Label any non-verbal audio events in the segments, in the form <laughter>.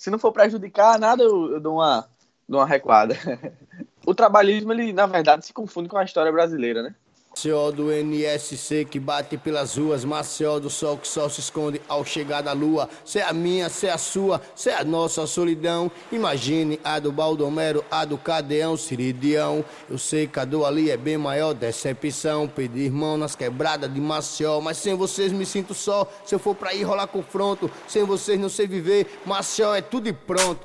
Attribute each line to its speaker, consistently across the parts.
Speaker 1: Se não for prejudicar nada, eu, eu dou, uma, dou uma recuada. <laughs> o trabalhismo, ele, na verdade, se confunde com a história brasileira, né?
Speaker 2: Maceió do NSC que bate pelas ruas, Maceió do sol que só se esconde ao chegar da lua. Cê é a minha, cê é a sua, cê é a nossa solidão. Imagine a do Baldomero, a do Cadeão, Siridião. Eu sei que a do ali é bem maior, decepção. Pedir irmão nas quebradas de Maceió, mas sem vocês me sinto só. Se eu for pra ir rolar confronto, sem vocês não sei viver. Maceió é tudo e pronto.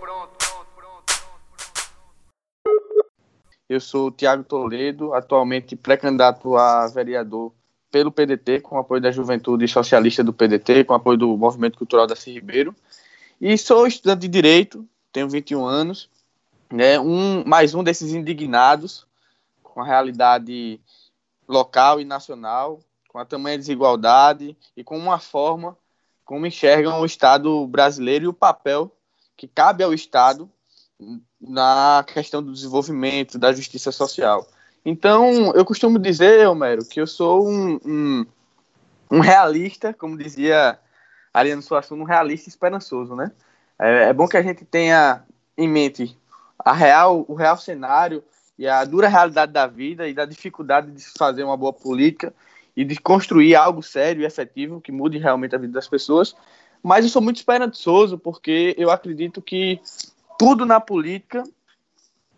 Speaker 1: Eu sou o Tiago Toledo, atualmente pré-candidato a vereador pelo PDT, com apoio da Juventude Socialista do PDT, com apoio do Movimento Cultural da Ribeiro. E sou estudante de Direito, tenho 21 anos, né, um, mais um desses indignados com a realidade local e nacional, com a tamanha desigualdade e com uma forma como enxergam o Estado brasileiro e o papel que cabe ao Estado na questão do desenvolvimento, da justiça social. Então, eu costumo dizer, Homero, que eu sou um, um, um realista, como dizia Ariano Suassuna, um realista esperançoso, né? É, é, bom que a gente tenha em mente a real, o real cenário e a dura realidade da vida e da dificuldade de fazer uma boa política e de construir algo sério e efetivo que mude realmente a vida das pessoas. Mas eu sou muito esperançoso porque eu acredito que tudo na política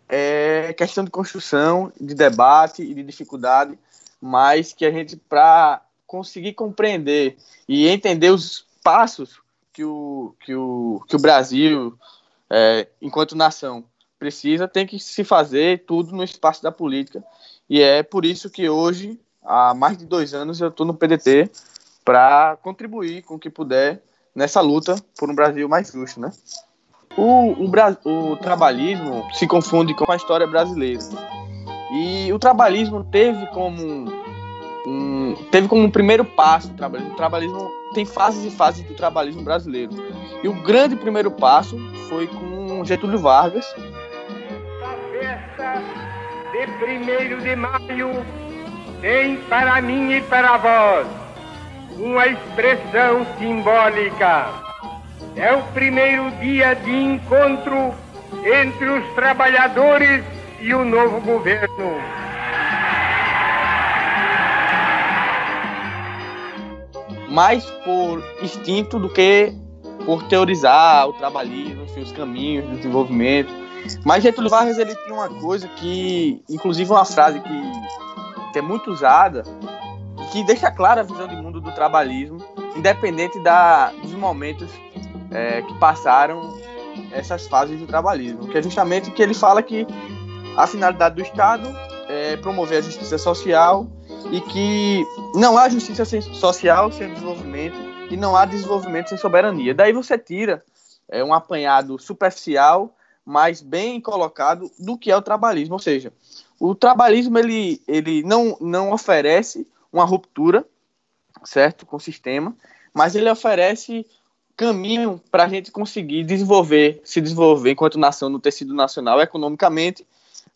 Speaker 1: é questão de construção, de debate e de dificuldade, mas que a gente, para conseguir compreender e entender os passos que o, que o, que o Brasil, é, enquanto nação, precisa, tem que se fazer tudo no espaço da política. E é por isso que hoje, há mais de dois anos, eu estou no PDT para contribuir com o que puder nessa luta por um Brasil mais justo, né? O, o, o trabalhismo se confunde com a história brasileira. E o trabalhismo teve como um, teve como um primeiro passo o trabalhismo. O trabalhismo tem fases e fases do trabalhismo brasileiro. E o grande primeiro passo foi com Getúlio Vargas.
Speaker 3: A festa de 1 de maio tem para mim e para vós uma expressão simbólica é o primeiro dia de encontro entre os trabalhadores e o novo governo.
Speaker 1: Mais por instinto do que por teorizar o trabalhismo, enfim, os caminhos do desenvolvimento. Mas Getúlio Vargas ele tinha uma coisa que, inclusive uma frase que, que é muito usada, que deixa clara a visão de mundo do trabalhismo, independente da, dos momentos é, que passaram essas fases do trabalhismo, que é justamente que ele fala que a finalidade do Estado é promover a justiça social e que não há justiça social sem desenvolvimento e não há desenvolvimento sem soberania. Daí você tira é, um apanhado superficial, mas bem colocado do que é o trabalhismo, ou seja, o trabalhismo ele, ele não, não oferece uma ruptura, certo, com o sistema, mas ele oferece caminho para a gente conseguir desenvolver, se desenvolver enquanto nação no tecido nacional economicamente,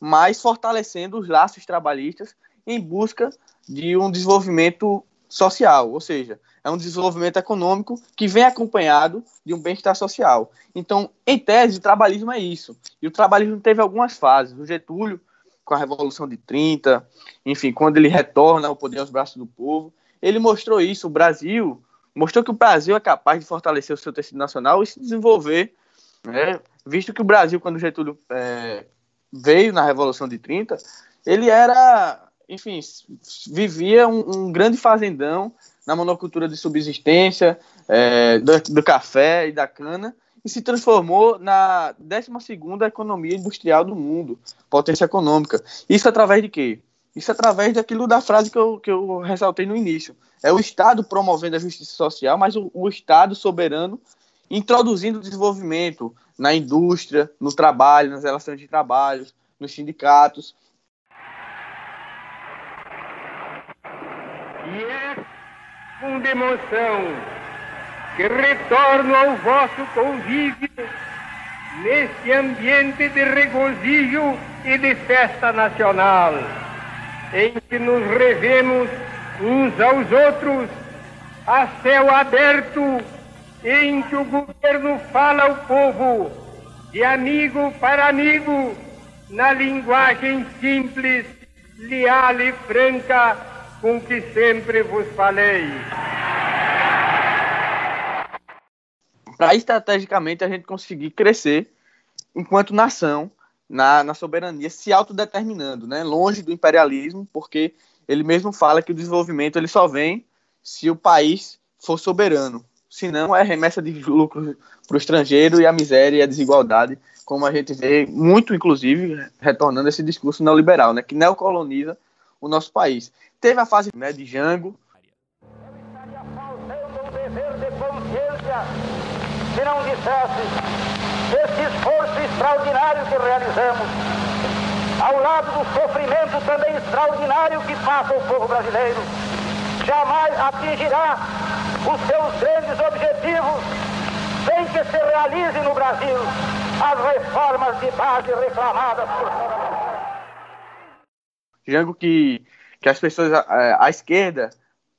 Speaker 1: mas fortalecendo os laços trabalhistas em busca de um desenvolvimento social, ou seja, é um desenvolvimento econômico que vem acompanhado de um bem-estar social. Então, em tese, o trabalhismo é isso. E o trabalhismo teve algumas fases. O Getúlio, com a Revolução de 30, enfim, quando ele retorna ao poder aos braços do povo, ele mostrou isso. O Brasil mostrou que o Brasil é capaz de fortalecer o seu tecido nacional e se desenvolver, né? visto que o Brasil, quando Getúlio é, veio na Revolução de 30, ele era, enfim, vivia um, um grande fazendão na monocultura de subsistência, é, do, do, café e da cana, e se transformou na 12ª economia industrial do mundo, potência econômica. Isso através de quê? Isso através daquilo da frase que eu, que eu ressaltei no início. É o Estado promovendo a justiça social, mas o, o Estado soberano introduzindo o desenvolvimento na indústria, no trabalho, nas relações de trabalho, nos sindicatos.
Speaker 3: E é com demonstração que retorno ao vosso convívio neste ambiente de regozijo e de festa nacional em que nos revemos uns aos outros a céu aberto em que o governo fala ao povo de amigo para amigo, na linguagem simples, leal e franca com que sempre vos falei.
Speaker 1: Para estrategicamente a gente conseguir crescer enquanto nação na, na soberania, se autodeterminando, né? longe do imperialismo, porque ele mesmo fala que o desenvolvimento ele só vem se o país for soberano. Senão é remessa de lucro para o estrangeiro e a miséria e a desigualdade, como a gente vê muito, inclusive, retornando esse discurso neoliberal, né, que neocoloniza o nosso país. Teve a fase né, de Jango.
Speaker 4: Se não dissesse esse esforço extraordinário que realizamos, ao lado do sofrimento também extraordinário que passa o povo brasileiro, jamais atingirá os seus grandes objetivos sem que se realize no Brasil as reformas de base reclamadas por
Speaker 1: Jango que, que as pessoas, a, a esquerda,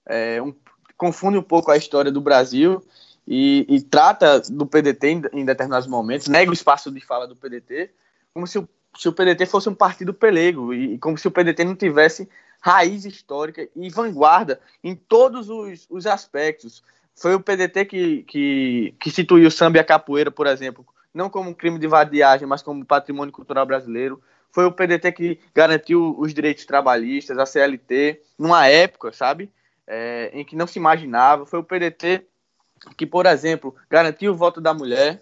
Speaker 1: é, um, confunde um pouco a história do Brasil e, e trata do PDT em, em, determinados momentos, nega o espaço de fala do PDT, como se o, se o PDT fosse um partido pelego e, e como se o PDT não tivesse raiz histórica e vanguarda em todos os, os aspectos. Foi o PDT que, que, que instituiu o samba e a capoeira, por exemplo, não como um crime de vadiagem, mas como patrimônio cultural brasileiro. Foi o PDT que garantiu os direitos trabalhistas, a CLT, numa época, sabe, é, em que não se imaginava. Foi o PDT que, por exemplo, garantiu o voto da mulher.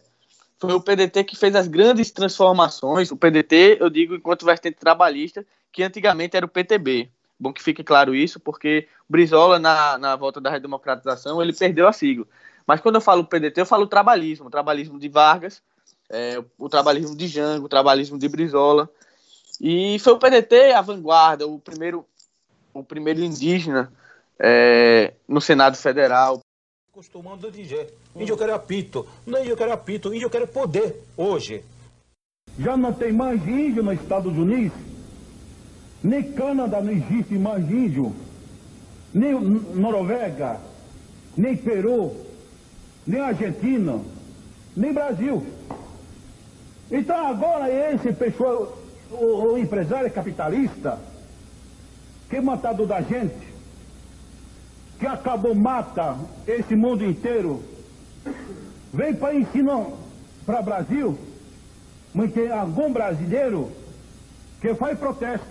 Speaker 1: Foi o PDT que fez as grandes transformações. O PDT, eu digo, enquanto vertente trabalhista, que antigamente era o PTB. Bom que fique claro isso, porque Brizola, na, na volta da redemocratização, ele perdeu a sigla. Mas quando eu falo PDT, eu falo trabalhismo. O trabalhismo de Vargas, é, o trabalhismo de Jango, o trabalhismo de Brizola. E foi o PDT a vanguarda, o primeiro, o primeiro indígena é, no Senado Federal,
Speaker 5: Costumando dizer, índio eu quero apito, não índio eu quero apito, índio eu quero poder, hoje.
Speaker 6: Já não tem mais índio nos Estados Unidos, nem Canadá não existe mais índio, nem Noruega, nem Peru, nem Argentina, nem Brasil. Então agora esse pessoal, o, o empresário capitalista, que matado da gente, que acabou mata esse mundo inteiro, vem para ensinar para o Brasil, mas tem algum brasileiro que faz protesto,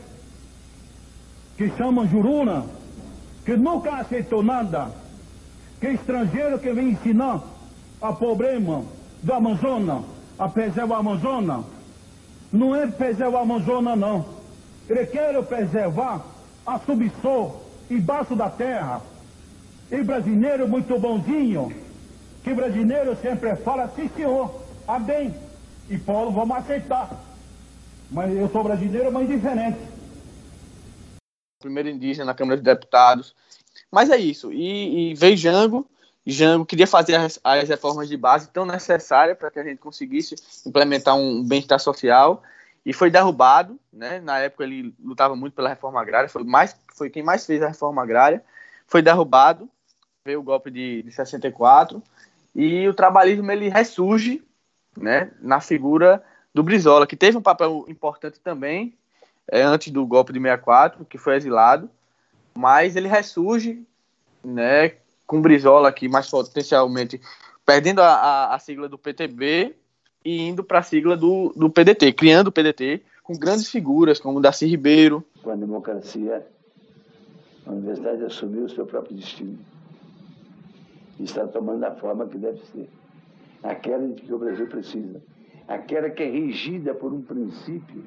Speaker 6: que chama Juruna, que nunca aceitou nada, que é estrangeiro que vem ensinar a problema do Amazonas, a preservar o Amazonas, não é preservar o Amazonas não, ele quer preservar a subsolo, embaixo da terra, e brasileiro muito bonzinho, que brasileiro sempre fala, sim senhor, amém. E Paulo, vamos aceitar. Mas eu sou brasileiro, mas diferente.
Speaker 1: Primeiro indígena na Câmara de Deputados. Mas é isso. E, e veio Jango. Jango queria fazer as, as reformas de base tão necessárias para que a gente conseguisse implementar um bem-estar social e foi derrubado, né? Na época ele lutava muito pela reforma agrária, foi mais foi quem mais fez a reforma agrária, foi derrubado o golpe de, de 64 e o trabalhismo ele ressurge né, na figura do Brizola, que teve um papel importante também é, antes do golpe de 64, que foi exilado, mas ele ressurge né, com Brizola aqui mais potencialmente perdendo a, a, a sigla do PTB e indo para a sigla do, do PDT, criando o PDT com grandes figuras como Darcy Ribeiro.
Speaker 7: Com a democracia, a universidade assumiu o seu próprio destino está tomando a forma que deve ser. Aquela de que o Brasil precisa. Aquela que é regida por um princípio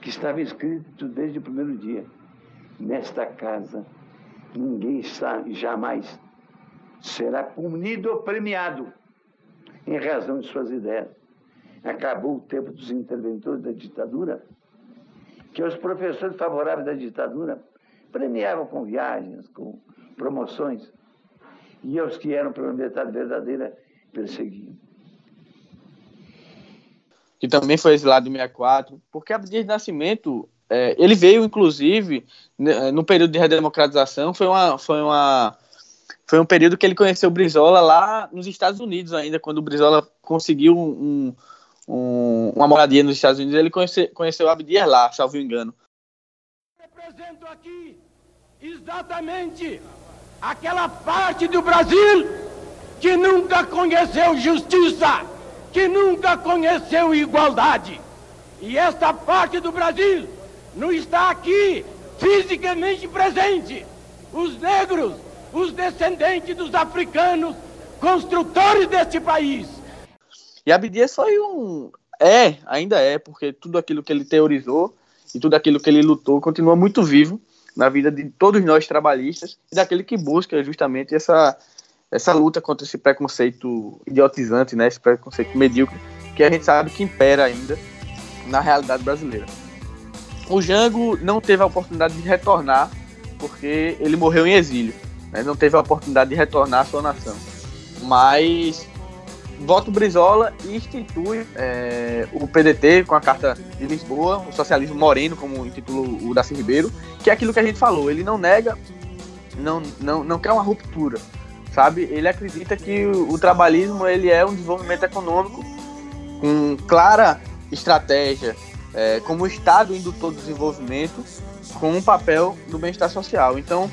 Speaker 7: que estava escrito desde o primeiro dia. Nesta casa, ninguém está, jamais será punido ou premiado em razão de suas ideias. Acabou o tempo dos interventores da ditadura, que os professores favoráveis da ditadura premiavam com viagens, com promoções e os que eram pela metade verdadeira perseguiam.
Speaker 1: Que também foi exilado em 64, porque Abdias de Nascimento, é, ele veio, inclusive, né, no período de redemocratização, foi uma, foi uma foi um período que ele conheceu o Brizola lá nos Estados Unidos ainda, quando o Brizola conseguiu um, um, uma moradia nos Estados Unidos, ele conhece, conheceu o Abdias lá, salvo engano.
Speaker 3: Represento aqui exatamente aquela parte do Brasil que nunca conheceu justiça, que nunca conheceu igualdade. E esta parte do Brasil não está aqui fisicamente presente. Os negros os descendentes dos africanos, construtores deste país.
Speaker 1: E Abdias foi um. É, ainda é, porque tudo aquilo que ele teorizou e tudo aquilo que ele lutou continua muito vivo na vida de todos nós trabalhistas e daquele que busca justamente essa, essa luta contra esse preconceito idiotizante, né, esse preconceito medíocre, que a gente sabe que impera ainda na realidade brasileira. O Jango não teve a oportunidade de retornar porque ele morreu em exílio né, não teve a oportunidade de retornar à sua nação. Mas vota o Brizola e institui é, o PDT com a Carta de Lisboa, o socialismo moreno, como intitula o Daci Ribeiro, que é aquilo que a gente falou. Ele não nega, não, não, não quer uma ruptura, sabe? Ele acredita que o, o trabalhismo ele é um desenvolvimento econômico com clara estratégia, é, como Estado indutor do desenvolvimento, com um papel do bem-estar social. Então,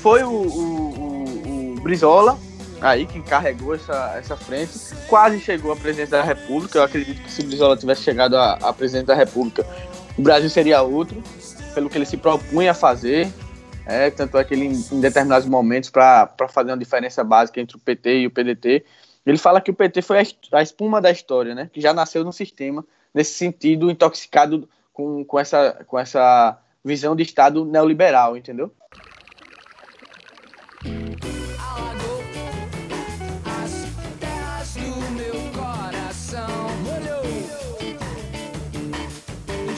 Speaker 1: foi o, o, o, o Brizola aí que carregou essa, essa frente, quase chegou à presidência da República. Eu acredito que se Brizola tivesse chegado à, à presidência da República, o Brasil seria outro, pelo que ele se propunha a fazer. É, tanto é que ele, em, determinados momentos, para fazer uma diferença básica entre o PT e o PDT, ele fala que o PT foi a, a espuma da história, né? Que já nasceu no sistema, nesse sentido, intoxicado com, com, essa, com essa visão de Estado neoliberal, entendeu?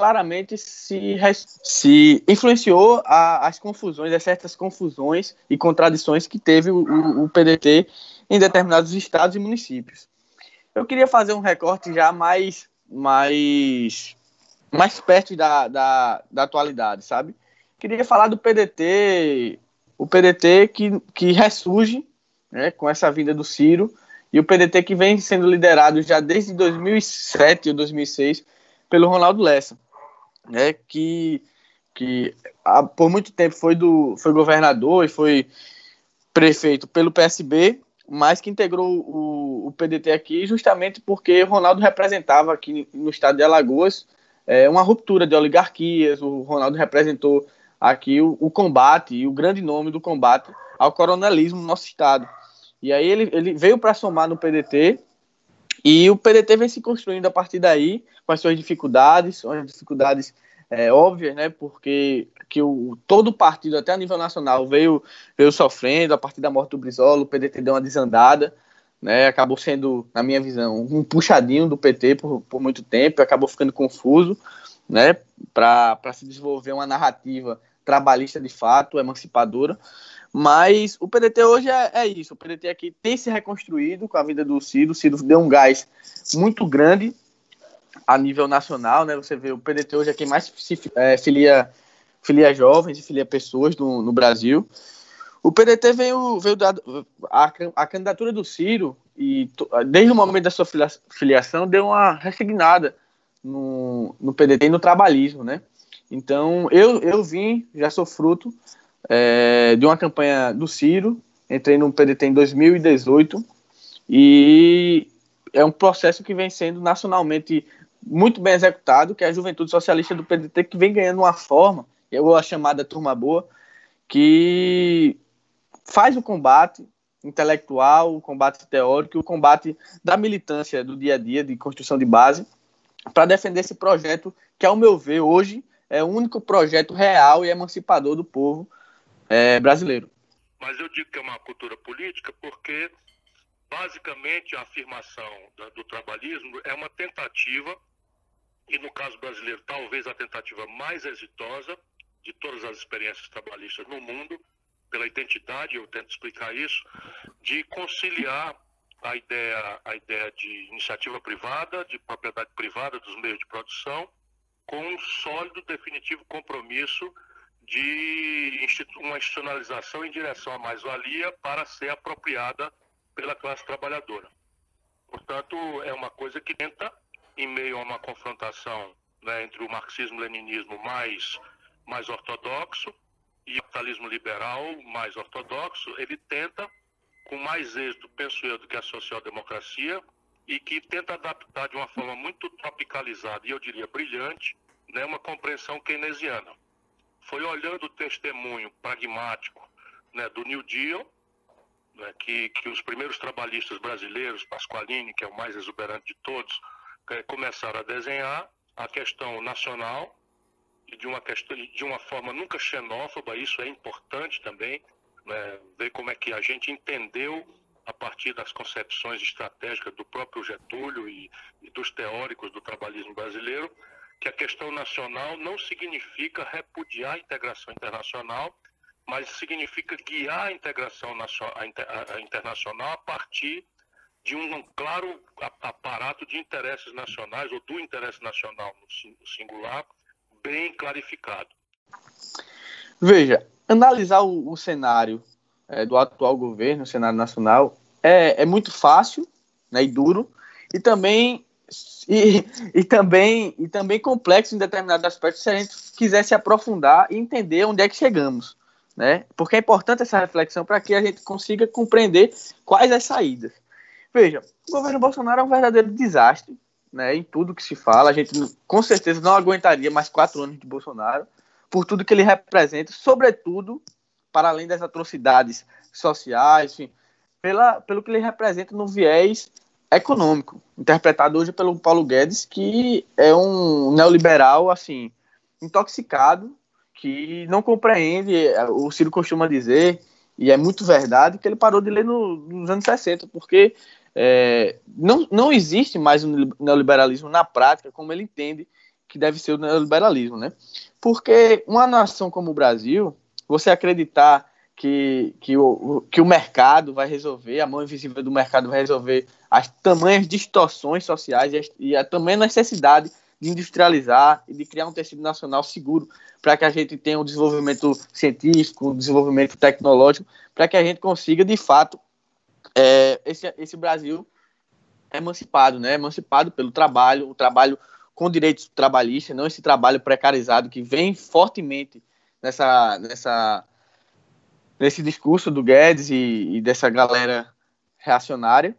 Speaker 1: claramente se, se influenciou a, as confusões, as certas confusões e contradições que teve o, o, o PDT em determinados estados e municípios. Eu queria fazer um recorte já mais, mais, mais perto da, da, da atualidade, sabe? Queria falar do PDT, o PDT que, que ressurge né, com essa vinda do Ciro, e o PDT que vem sendo liderado já desde 2007 ou 2006 pelo Ronaldo Lessa, né, que, que há, por muito tempo foi, do, foi governador e foi prefeito pelo PSB, mas que integrou o, o PDT aqui justamente porque Ronaldo representava aqui no estado de Alagoas é, uma ruptura de oligarquias, o Ronaldo representou aqui o, o combate e o grande nome do combate ao coronelismo no nosso estado. E aí ele, ele veio para somar no PDT e o PDT vem se construindo a partir daí, com as suas dificuldades, suas dificuldades é, óbvias, né? Porque que o, todo o partido, até a nível nacional, veio, veio sofrendo a partir da morte do Brizola, o PDT deu uma desandada, né? Acabou sendo, na minha visão, um puxadinho do PT por, por muito tempo, acabou ficando confuso, né? Para se desenvolver uma narrativa trabalhista de fato, emancipadora. Mas o PDT hoje é, é, isso. O PDT aqui tem se reconstruído com a vida do Ciro. O Ciro deu um gás muito grande a nível nacional, né? Você vê o PDT hoje é quem mais se é, filia, filia jovens e filia pessoas no, no Brasil. O PDT veio, veio da, a, a candidatura do Ciro e desde o momento da sua filiação deu uma resignada no, no PDT e no trabalhismo, né? Então eu, eu vim, já sou fruto é, de uma campanha do Ciro, entrei no PDT em 2018 e é um processo que vem sendo nacionalmente muito bem executado, que é a Juventude Socialista do PDT que vem ganhando uma forma, eu a chamada turma boa, que faz o combate intelectual, o combate teórico, o combate da militância do dia a dia, de construção de base, para defender esse projeto que, ao meu ver, hoje é o único projeto real e emancipador do povo é, brasileiro.
Speaker 8: Mas eu digo que é uma cultura política porque basicamente, a afirmação do trabalhismo é uma tentativa, e no caso brasileiro, talvez a tentativa mais exitosa de todas as experiências trabalhistas no mundo, pela identidade, eu tento explicar isso, de conciliar a ideia, a ideia de iniciativa privada, de propriedade privada dos meios de produção, com um sólido, definitivo compromisso de uma institucionalização em direção à mais-valia para ser apropriada pela classe trabalhadora. Portanto, é uma coisa que tenta, em meio a uma confrontação né, entre o marxismo-leninismo mais, mais ortodoxo e o capitalismo liberal mais ortodoxo, ele tenta, com mais êxito, penso eu, do que a social-democracia, e que tenta adaptar de uma forma muito tropicalizada e eu diria brilhante, né, uma compreensão keynesiana. Foi olhando o testemunho pragmático né, do New Deal, né, que, que os primeiros trabalhistas brasileiros, Pasqualini, que é o mais exuberante de todos, é, começaram a desenhar a questão nacional e de uma, questão, de uma forma nunca xenófoba, isso é importante também, né, ver como é que a gente entendeu a partir das concepções estratégicas do próprio Getúlio e, e dos teóricos do trabalhismo brasileiro, que a questão nacional não significa repudiar a integração internacional, mas significa guiar a integração internacional a partir de um claro aparato de interesses nacionais, ou do interesse nacional no singular, bem clarificado.
Speaker 1: Veja, analisar o, o cenário é, do atual governo, o cenário nacional, é, é muito fácil né, e duro, e também e, e, também, e também complexo em determinados aspectos se a gente quiser se aprofundar e entender onde é que chegamos né? Porque é importante essa reflexão para que a gente consiga compreender quais as saídas. Veja, o governo Bolsonaro é um verdadeiro desastre, né? Em tudo que se fala, a gente com certeza não aguentaria mais quatro anos de Bolsonaro por tudo que ele representa, sobretudo para além das atrocidades sociais, enfim, pela, pelo que ele representa no viés econômico, interpretado hoje pelo Paulo Guedes, que é um neoliberal assim intoxicado que não compreende, é, o Ciro costuma dizer, e é muito verdade, que ele parou de ler no, nos anos 60, porque é, não, não existe mais um neoliberalismo na prática como ele entende que deve ser o neoliberalismo, né? Porque uma nação como o Brasil, você acreditar que, que, o, que o mercado vai resolver, a mão invisível do mercado vai resolver as tamanhas distorções sociais e a, tamanha necessidade de industrializar e de criar um tecido nacional seguro para que a gente tenha um desenvolvimento científico, um desenvolvimento tecnológico, para que a gente consiga, de fato, é, esse, esse Brasil emancipado, né? Emancipado pelo trabalho, o trabalho com direitos trabalhistas, não esse trabalho precarizado que vem fortemente nessa, nessa, nesse discurso do Guedes e, e dessa galera reacionária.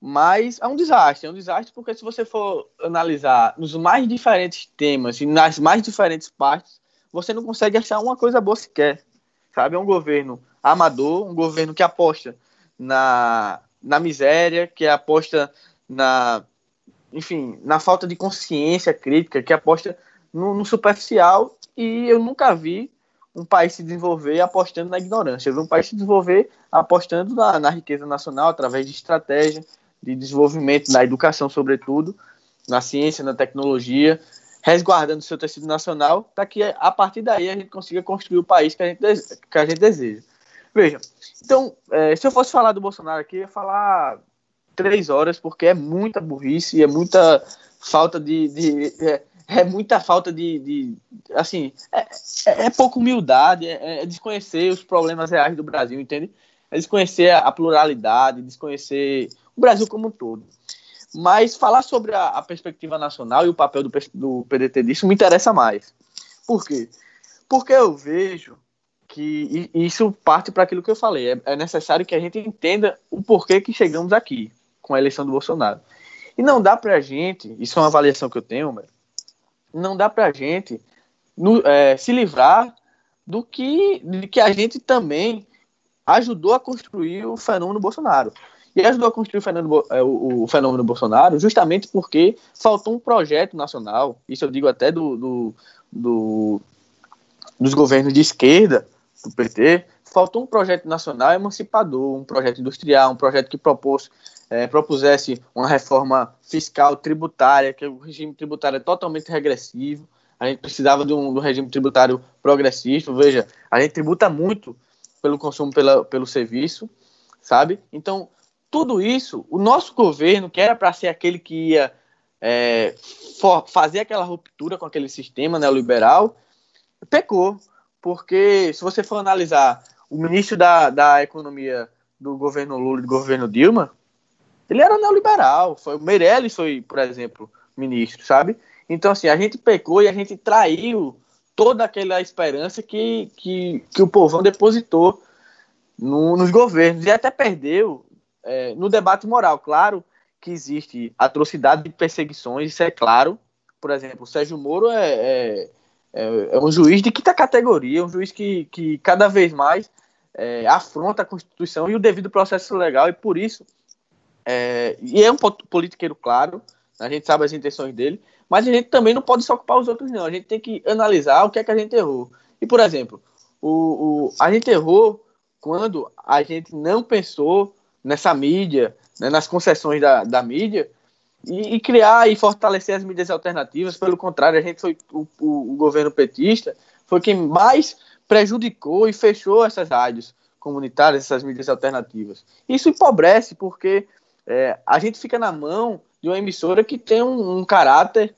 Speaker 1: Mas é um desastre, é um desastre porque se você for analisar nos mais diferentes temas e nas mais diferentes partes, você não consegue achar uma coisa boa sequer. Sabe? É um governo amador, um governo que aposta na, na miséria, que aposta na, enfim, na falta de consciência crítica, que aposta no, no superficial e eu nunca vi um país se desenvolver apostando na ignorância. Eu vi um país se desenvolver apostando na, na riqueza nacional através de estratégia, de desenvolvimento na educação, sobretudo, na ciência, na tecnologia, resguardando seu tecido nacional, para que a partir daí a gente consiga construir o país que a gente, que a gente deseja. Veja, então, é, se eu fosse falar do Bolsonaro aqui, eu ia falar três horas, porque é muita burrice, é muita falta de. de é, é, muita falta de. de assim, é, é, é pouca humildade, é, é, desconhecer os problemas reais do Brasil, entende? É desconhecer a pluralidade, desconhecer o Brasil como um todo. Mas falar sobre a, a perspectiva nacional e o papel do, do PDT disso me interessa mais. Por quê? Porque eu vejo que isso parte para aquilo que eu falei. É, é, necessário que a gente entenda o porquê que chegamos aqui com a eleição do Bolsonaro. E não dá para a gente, isso é uma avaliação que eu tenho, não dá para a gente no, é, se livrar do que, de que a gente também ajudou a construir o fenômeno Bolsonaro. E ajudou a construir o fenômeno, é, o, o fenômeno Bolsonaro justamente porque faltou um projeto nacional, isso eu digo até do, do, do dos governos de esquerda, do PT, faltou um projeto nacional emancipador, um projeto industrial, um projeto que propôs, é, propusesse uma reforma fiscal tributária, que o regime tributário é totalmente regressivo. A gente precisava de um, de um regime tributário progressista. Veja, a gente tributa muito pelo consumo, pela, pelo serviço, sabe? Então, tudo isso, o nosso governo, que era para ser aquele que ia é, for, fazer aquela ruptura com aquele sistema neoliberal, pecou. Porque, se você for analisar o ministro da, da Economia do governo Lula e do governo Dilma, ele era neoliberal. Foi, o Meirelles foi, por exemplo, ministro, sabe? Então, assim, a gente pecou e a gente traiu toda aquela esperança que, que, que o povão depositou no, nos governos e até perdeu é, no debate moral. Claro que existe atrocidade de perseguições, isso é claro. Por exemplo, o Sérgio Moro é, é, é, é um juiz de quinta categoria, um juiz que, que cada vez mais é, afronta a Constituição e o devido processo legal, e por isso, é, e é um politiqueiro claro, a gente sabe as intenções dele, mas a gente também não pode só ocupar os outros, não. A gente tem que analisar o que é que a gente errou. E, por exemplo, o, o a gente errou quando a gente não pensou nessa mídia, né, nas concessões da, da mídia, e, e, criar e fortalecer as mídias alternativas. Pelo contrário, a gente foi o, o, o governo petista foi quem mais prejudicou e fechou essas rádios comunitárias, essas mídias alternativas. Isso empobrece porque é, a gente fica na mão de uma emissora que tem um, um caráter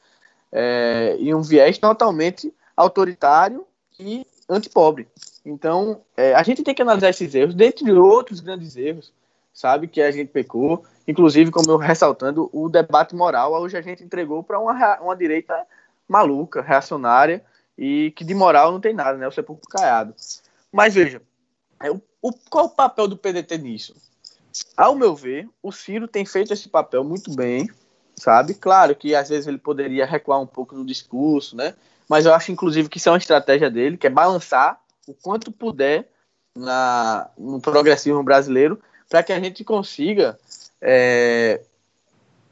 Speaker 1: é, e um viés totalmente autoritário e antipobre. Então, é, a gente tem que analisar esses erros, dentre outros grandes erros, sabe, que a gente pecou, inclusive, como eu ressaltando, o debate moral, hoje a gente entregou para uma, uma direita maluca, reacionária, e que de moral não tem nada, né, o sepulcro caiado. Mas veja, é, o, o, qual o papel do PDT nisso? Ao meu ver, o Ciro tem feito esse papel muito bem, sabe? Claro que às vezes ele poderia recuar um pouco no discurso, né? Mas eu acho, inclusive, que isso é uma estratégia dele, que é balançar o quanto puder na, no progressismo brasileiro, para que a gente consiga é,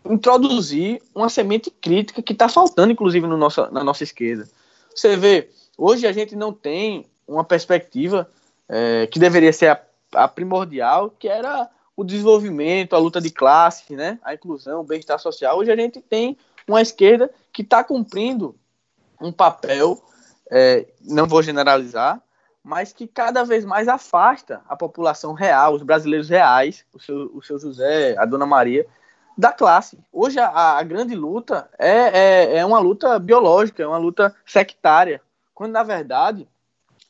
Speaker 1: introduzir uma semente crítica que está faltando, inclusive, no nosso, na nossa esquerda. Você vê, hoje a gente não tem uma perspectiva é, que deveria ser a, a primordial, que era o desenvolvimento, a luta de classe, né, a inclusão, o bem-estar social. Hoje a gente tem uma esquerda que está cumprindo um papel, é, não vou generalizar, mas que cada vez mais afasta a população real, os brasileiros reais, o seu, o seu José, a Dona Maria, da classe. Hoje a, a grande luta é, é, é uma luta biológica, é uma luta sectária, quando na verdade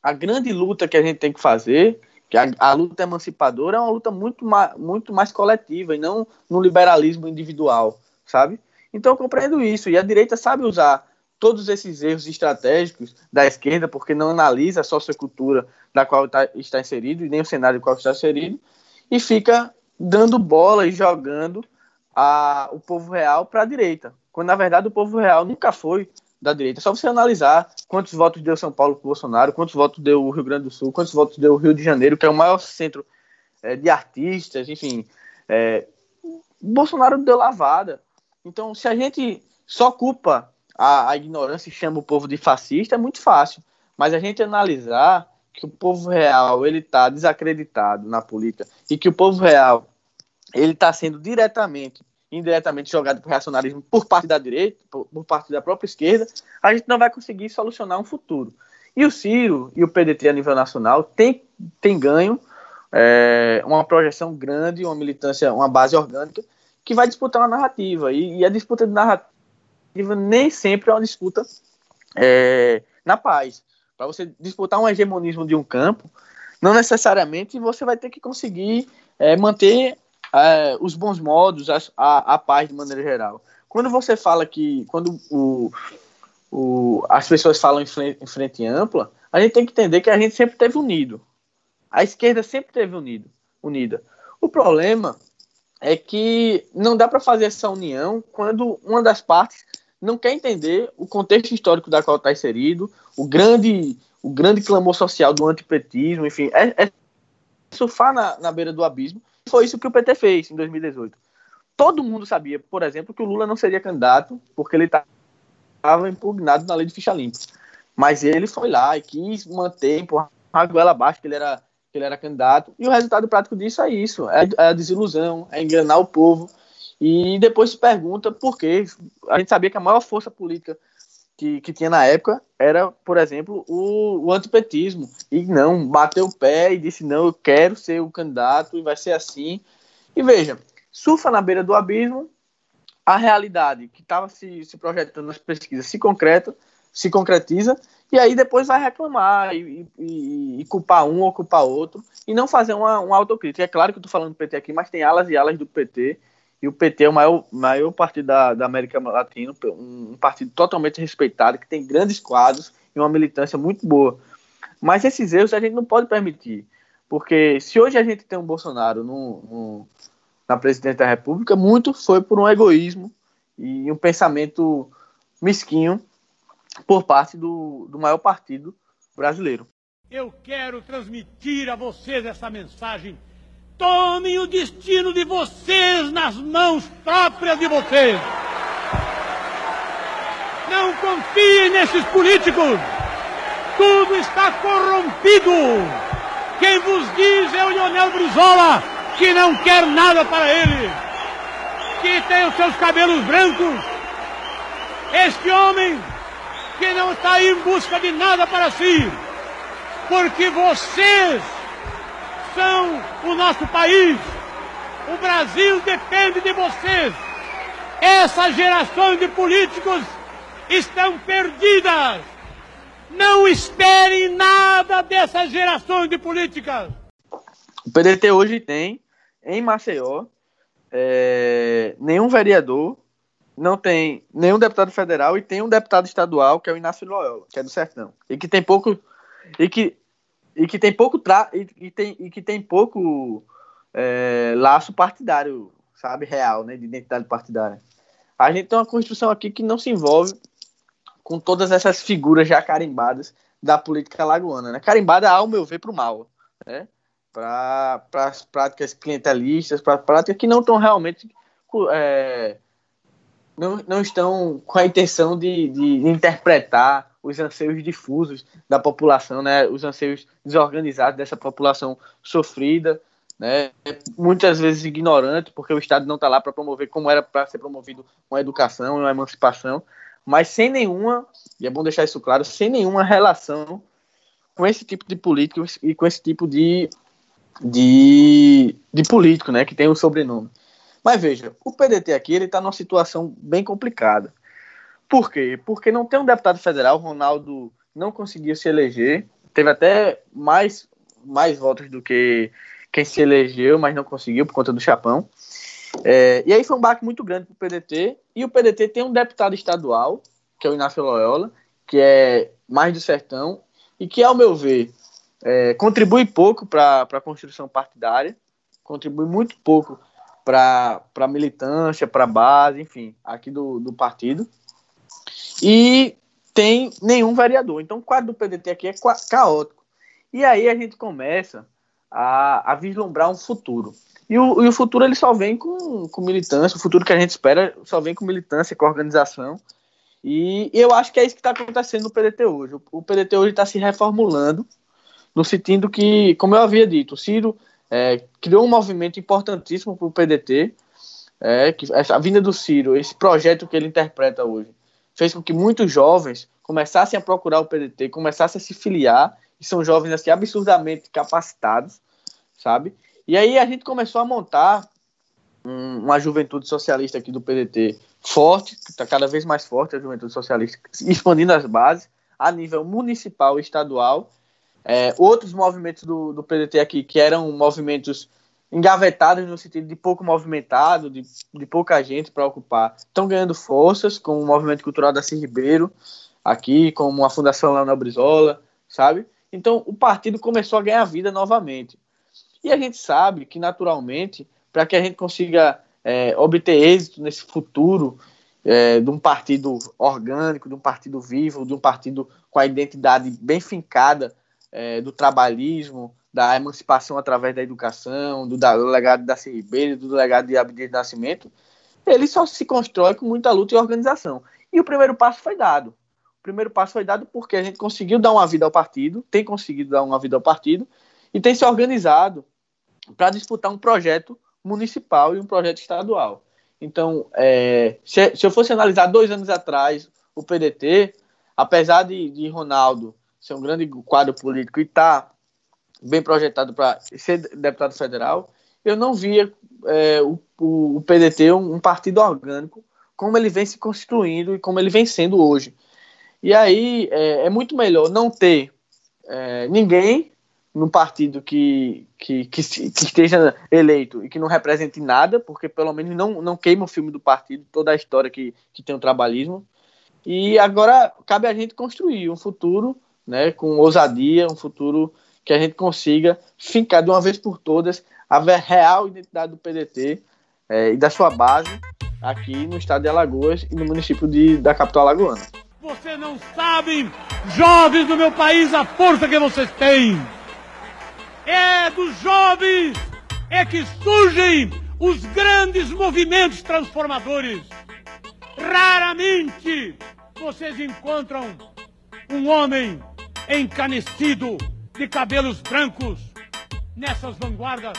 Speaker 1: a grande luta que a gente tem que fazer que a, a, luta emancipadora é uma luta muito, ma, muito mais coletiva e não no liberalismo individual, sabe? Então eu compreendo isso. E a direita sabe usar todos esses erros estratégicos da esquerda, porque não analisa a sociocultura da qual tá, está inserido e nem o cenário do qual está inserido, e fica dando bola e jogando a, o povo real para a direita. Quando na verdade o povo real nunca foi da direita. É só você analisar quantos votos deu São Paulo com Bolsonaro, quantos votos deu o Rio Grande do Sul, quantos votos deu o Rio de Janeiro, que é o maior centro é, de artistas, enfim. É, Bolsonaro deu lavada. Então, se a gente só culpa a, a ignorância chama o povo de fascista, é muito fácil. Mas a gente analisar que o povo real ele está desacreditado na política e que o povo real ele está sendo diretamente indiretamente jogado por reacionarismo por parte da direita, por, por, parte da própria esquerda, a gente não vai conseguir solucionar um futuro. E o Ciro e o PDT a nível nacional tem, tem ganho é, uma projeção grande, uma militância, uma base orgânica que vai disputar uma narrativa. E, e a disputa de narrativa nem sempre é uma disputa é, na paz. Para você disputar um hegemonismo de um campo, não necessariamente você vai ter que conseguir é, manter é, os bons modos, a, a, a, paz de maneira geral. Quando você fala que, quando o, o, as pessoas falam em frente, em frente ampla, a gente tem que entender que a gente sempre teve unido. A esquerda sempre teve unido, unida. O problema é que não dá para fazer essa união quando uma das partes não quer entender o contexto histórico da qual está inserido, o grande, o grande clamor social do antipetismo, enfim, é, é surfar na, na beira do abismo foi isso que o PT fez em 2018. Todo mundo sabia, por exemplo, que o Lula não seria candidato porque ele estava impugnado na lei de ficha limpa. Mas ele foi lá e quis manter, empurrar a goela abaixo que ele era que ele era candidato. E o resultado prático disso é isso: é, é a desilusão, é enganar o povo. E depois se pergunta por quê. A gente sabia que a maior força política que, que tinha na época era, por exemplo, o, o antipetismo. E não, bateu o pé e disse: não, eu quero ser o candidato e vai ser assim. E veja, surfa na beira do abismo, a realidade que estava se, se projetando nas pesquisas se concreta, se concretiza, e aí depois vai reclamar e, e, e, culpar um ou culpar outro, e não fazer uma, uma autocrítica. É claro que eu estou falando do PT aqui, mas tem alas e alas do PT, e o PT é o maior, maior partido da, da América Latina, um, partido totalmente respeitado, que tem grandes quadros e uma militância muito boa. Mas esses erros a gente não pode permitir, porque se hoje a gente tem um Bolsonaro no, no, na presidência da República, muito foi por um egoísmo e um pensamento mesquinho por parte do, do maior partido brasileiro.
Speaker 9: Eu quero transmitir a vocês essa mensagem. Tomem o destino de vocês nas mãos próprias de vocês. Não confiem nesses políticos. Tudo está corrompido. Quem vos diz é o Lionel Brizola, que não quer nada para ele. Que tem os seus cabelos brancos. Este homem que não está em busca de nada para si, porque vocês são o nosso país. O Brasil depende de vocês. Essas gerações de políticos estão perdidas. Não esperem nada dessas gerações de políticas.
Speaker 1: O PDT hoje tem, em Maceió, é, nenhum vereador não tem nenhum deputado federal e tem um deputado estadual, que é o Inácio Loyola, que é do Sertão. E que tem pouco. E que, e que tem pouco tra, e, e tem, e que tem pouco é, laço partidário, sabe, real, né? De identidade partidária. A gente tem uma construção aqui que não se envolve com todas essas figuras já carimbadas da política lagoana, né? Carimbada, ao meu ver, para o mal, né? Para as práticas clientelistas, para práticas que não estão realmente é, não, não estão com a intenção de, de interpretar os anseios difusos da população, né, os anseios desorganizados dessa população sofrida, né, muitas vezes ignorante, porque o Estado não está lá para promover como era para ser promovido uma educação, uma emancipação, mas sem nenhuma, e é bom deixar isso claro, sem nenhuma relação com esse tipo de político e com esse tipo de, de, de político, né, que tem o um sobrenome. Mas veja, o PDT aqui ele está numa situação bem complicada. Por quê? Porque não tem um deputado federal, Ronaldo não conseguiu se eleger, teve até mais, mais votos do que quem se elegeu, mas não conseguiu por conta do Chapão. É, e aí foi um baque muito grande para o PDT, e o PDT tem um deputado estadual, que é o Inácio Loyola, que é mais do sertão, e que, ao meu ver, é, contribui pouco para a construção partidária, contribui muito pouco para militância, para base, enfim, aqui do, do partido. E tem nenhum vereador. Então o quadro do PDT aqui é caótico. E aí a gente começa a, a vislumbrar um futuro. E o, e o futuro ele só vem com, com militância, o futuro que a gente espera só vem com militância, com organização. E eu acho que é isso que está acontecendo no PDT hoje. O, o PDT hoje está se reformulando, no sentido que, como eu havia dito, o Ciro é, criou um movimento importantíssimo para o PDT, é, que a vinda do Ciro, esse projeto que ele interpreta hoje, fez com que muitos jovens começassem a procurar o PDT, começassem a se filiar, e são jovens assim absurdamente capacitados, sabe? E aí a gente começou a montar um, uma juventude socialista aqui do PDT forte, que está cada vez mais forte a juventude socialista, expandindo as bases a nível municipal e estadual é, outros movimentos do, do PDT aqui, que eram movimentos engavetados no sentido de pouco movimentado, de, de pouca gente para ocupar, estão ganhando forças, como o Movimento Cultural da Cis Ribeiro, aqui, como a Fundação Leonel Brizola, sabe? Então, o partido começou a ganhar vida novamente. E a gente sabe que, naturalmente, para que a gente consiga é, obter êxito nesse futuro é, de um partido orgânico, de um partido vivo, de um partido com a identidade bem fincada é, do trabalhismo, da emancipação através da educação, do, da, do legado da Ribeiro, do legado de Abdias Nascimento, ele só se constrói com muita luta e organização. E o primeiro passo foi dado. O primeiro passo foi dado porque a gente conseguiu dar uma vida ao partido, tem conseguido dar uma vida ao partido e tem se organizado para disputar um projeto municipal e um projeto estadual. Então, é, se, se, eu fosse analisar dois anos atrás o PDT, apesar de, de Ronaldo ser um grande quadro político e estar tá bem projetado para ser deputado federal, eu não via é, o, o, PDT um, um, partido orgânico como ele vem se construindo e como ele vem sendo hoje. E aí é, é muito melhor não ter é, ninguém no partido que, que, que, que, esteja eleito e que não represente nada, porque pelo menos não, não queima o filme do partido, toda a história que, que tem o trabalhismo. E agora cabe a gente construir um futuro né, com ousadia, um futuro que a gente consiga fincar de uma vez por todas a real identidade do PDT é, e da sua base aqui no estado de Alagoas e no município de, da capital alagoana.
Speaker 9: Vocês não sabem, jovens do meu país, a força que vocês têm. É dos jovens é que surgem os grandes movimentos transformadores. Raramente vocês encontram um homem encanecido de cabelos brancos nessas vanguardas.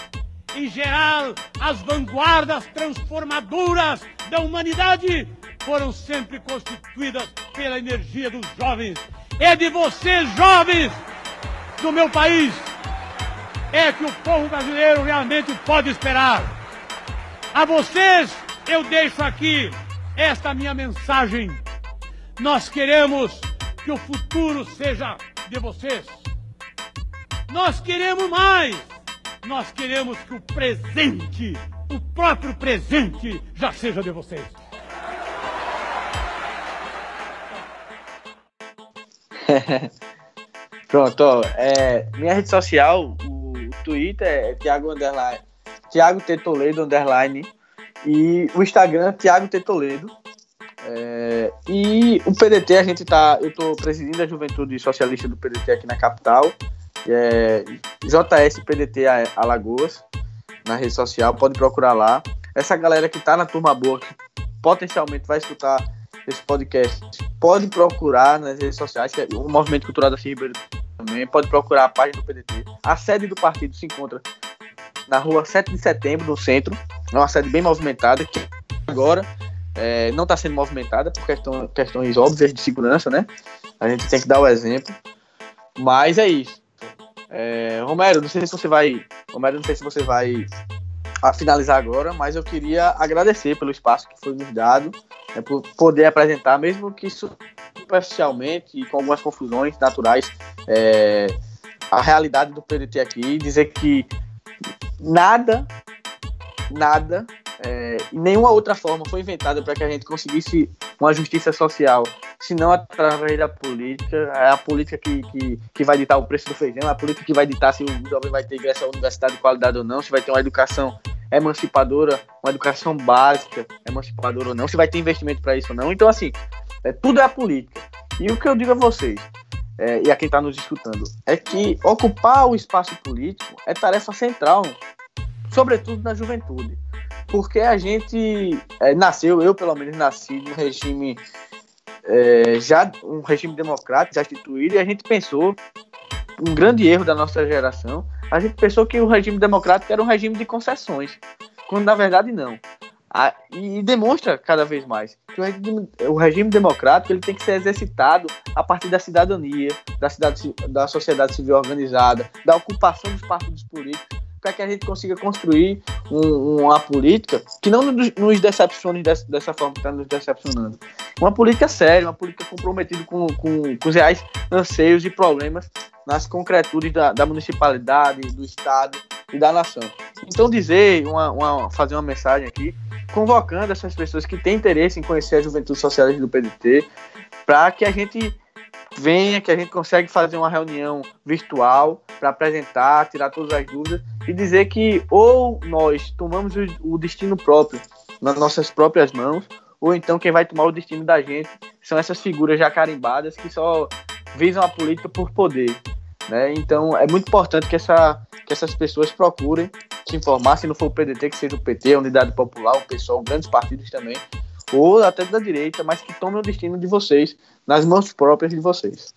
Speaker 9: Em geral, as vanguardas transformadoras da humanidade foram sempre constituídas pela energia dos jovens. É de vocês, jovens do meu país, é que o povo brasileiro realmente pode esperar. A vocês, eu deixo aqui esta minha mensagem. Nós queremos que o futuro seja de vocês. Nós queremos mais. Nós queremos que o presente, o próprio presente, já seja de vocês. <laughs>
Speaker 1: Pronto, ó, é, minha rede social, o, Twitter é Thiago Underline, Thiago T. Toledo Underline e o Instagram Thiago T. Toledo. É, e o PDT, a gente tá. Eu estou presidindo a juventude socialista do PDT aqui na capital. É, JS PDT Alagoas, na rede social, pode procurar lá. Essa galera que está na turma boa, que potencialmente vai escutar esse podcast, pode procurar nas redes sociais, é o Movimento Cultural da Ribeiro também, pode procurar a página do PDT. A sede do partido se encontra na rua 7 de setembro, no centro. É uma sede bem movimentada, que agora é, não está sendo movimentada por questão, questões óbvias de segurança, né? A gente tem que dar o exemplo. Mas é isso. É, Romero, não sei se você vai. Romero, não sei se você vai finalizar agora, mas eu queria agradecer pelo espaço que foi nos dado, é, por poder apresentar, mesmo que superficialmente e com algumas confusões naturais, é, a realidade do PDT aqui, dizer que nada, nada é, nenhuma outra forma foi inventada para que a gente conseguisse uma justiça social, se não através da política. É a política que, que, que vai ditar o preço do feijão, é a política que vai ditar se o jovem vai ter ingresso à universidade de qualidade ou não, se vai ter uma educação emancipadora, uma educação básica emancipadora ou não, se vai ter investimento para isso ou não. Então, assim, é, tudo é a política. E o que eu digo a vocês, é, e a quem está nos escutando, é que ocupar o espaço político é tarefa central, sobretudo na juventude porque a gente é, nasceu, eu pelo menos nasci num regime é, já um regime democrático já instituído e a gente pensou um grande erro da nossa geração a gente pensou que o regime democrático era um regime de concessões quando na verdade não. A, e, e, demonstra cada vez mais que o regime, o regime, democrático ele tem que ser exercitado a partir da cidadania da cidade da sociedade civil organizada da ocupação dos partidos políticos para que a gente consiga construir um, uma política que não nos decepcione dessa, dessa forma que está nos decepcionando. Uma política séria, uma política comprometida com, com, com os reais anseios e problemas nas concretudes da, da, municipalidade, do Estado e da nação. Então, dizer, uma, uma, fazer uma mensagem aqui, convocando essas pessoas que têm interesse em conhecer a juventude socialista do PDT, para que a gente venha, que a gente consegue fazer uma reunião virtual para apresentar, tirar todas as dúvidas e dizer que ou nós tomamos o, destino próprio nas nossas próprias mãos, ou então quem vai tomar o destino da gente são essas figuras já carimbadas que só visam a política por poder. Né? Então é muito importante que, essa, que essas pessoas procurem se informar, se não for o PDT, que seja o PT, a Unidade Popular, o PSOL, grandes partidos também, ou até da direita, mas que tomem o destino de vocês nas mãos próprias de vocês.